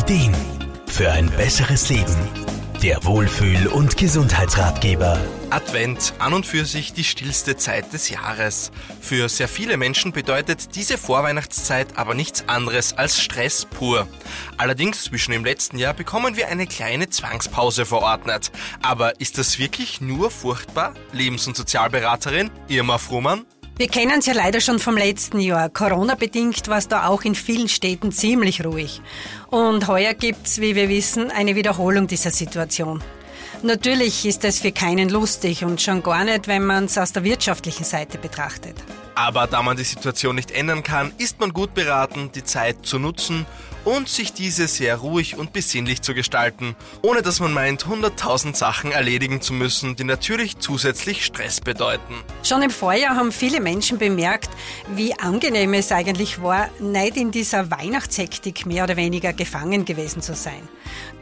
Ideen für ein besseres Leben. Der Wohlfühl- und Gesundheitsratgeber. Advent an und für sich die stillste Zeit des Jahres. Für sehr viele Menschen bedeutet diese Vorweihnachtszeit aber nichts anderes als Stress pur. Allerdings zwischen dem letzten Jahr bekommen wir eine kleine Zwangspause verordnet. Aber ist das wirklich nur furchtbar? Lebens- und Sozialberaterin Irma Frumann? Wir kennen es ja leider schon vom letzten Jahr. Corona-bedingt war es da auch in vielen Städten ziemlich ruhig. Und heuer gibt's, wie wir wissen, eine Wiederholung dieser Situation. Natürlich ist es für keinen lustig und schon gar nicht, wenn man es aus der wirtschaftlichen Seite betrachtet. Aber da man die Situation nicht ändern kann, ist man gut beraten, die Zeit zu nutzen und sich diese sehr ruhig und besinnlich zu gestalten, ohne dass man meint, 100.000 Sachen erledigen zu müssen, die natürlich zusätzlich Stress bedeuten. Schon im Vorjahr haben viele Menschen bemerkt, wie angenehm es eigentlich war, nicht in dieser Weihnachtshektik mehr oder weniger gefangen gewesen zu sein.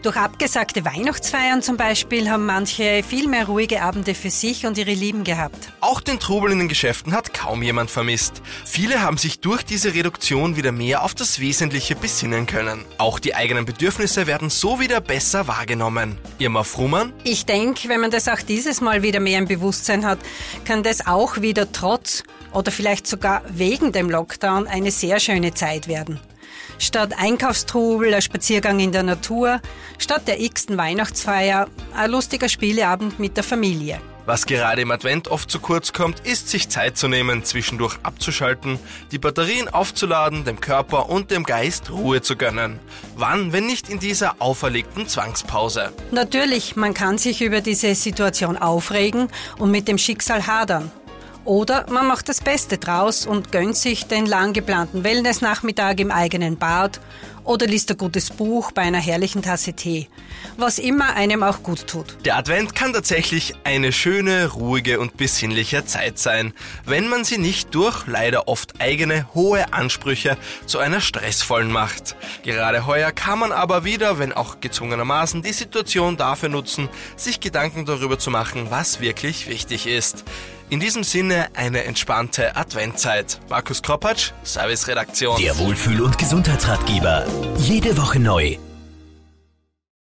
Durch abgesagte Weihnachtsfeiern zum Beispiel haben manche viel mehr ruhige Abende für sich und ihre Lieben gehabt. Auch den Trubel in den Geschäften hat kaum jemand vermisst. Viele haben sich durch diese Reduktion wieder mehr auf das Wesentliche besinnen können. Auch die eigenen Bedürfnisse werden so wieder besser wahrgenommen. Irma Frumann? Ich denke, wenn man das auch dieses Mal wieder mehr im Bewusstsein hat, kann das auch wieder trotz oder vielleicht sogar wegen dem Lockdown eine sehr schöne Zeit werden. Statt Einkaufstrubel, ein Spaziergang in der Natur, statt der x-ten Weihnachtsfeier, ein lustiger Spieleabend mit der Familie. Was gerade im Advent oft zu kurz kommt, ist sich Zeit zu nehmen, zwischendurch abzuschalten, die Batterien aufzuladen, dem Körper und dem Geist Ruhe zu gönnen. Wann, wenn nicht in dieser auferlegten Zwangspause? Natürlich, man kann sich über diese Situation aufregen und mit dem Schicksal hadern. Oder man macht das Beste draus und gönnt sich den lang geplanten Wellnessnachmittag im eigenen Bad oder liest ein gutes Buch bei einer herrlichen Tasse Tee. Was immer einem auch gut tut. Der Advent kann tatsächlich eine schöne, ruhige und besinnliche Zeit sein, wenn man sie nicht durch leider oft eigene hohe Ansprüche zu einer stressvollen macht. Gerade heuer kann man aber wieder, wenn auch gezwungenermaßen, die Situation dafür nutzen, sich Gedanken darüber zu machen, was wirklich wichtig ist. In diesem Sinne eine entspannte Adventzeit. Markus Kropatsch, Serviceredaktion. Der Wohlfühl- und Gesundheitsratgeber. Jede Woche neu